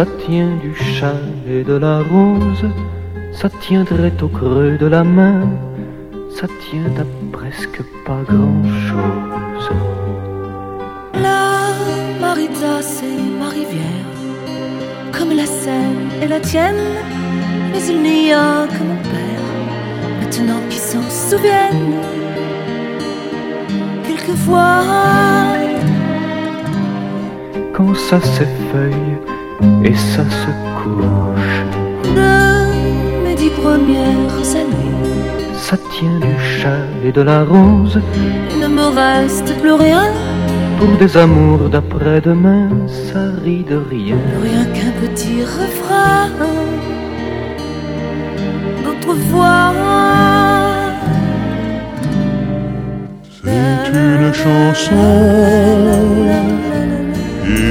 Ça tient du chat et de la rose, ça tiendrait au creux de la main, ça tient à presque pas grand-chose. La Marita, c'est ma rivière, comme la Seine et la tienne, mais il n'y a que mon père, maintenant qui s'en souvienne. Quelquefois, Quand ça s'effeuille et ça se couche, de mes dix premières années, ça tient du chat et de la rose, il ne me reste plus rien, pour des amours d'après-demain, ça rit de rien. rien qu'un petit refrain. D'autrefois, C'est une chanson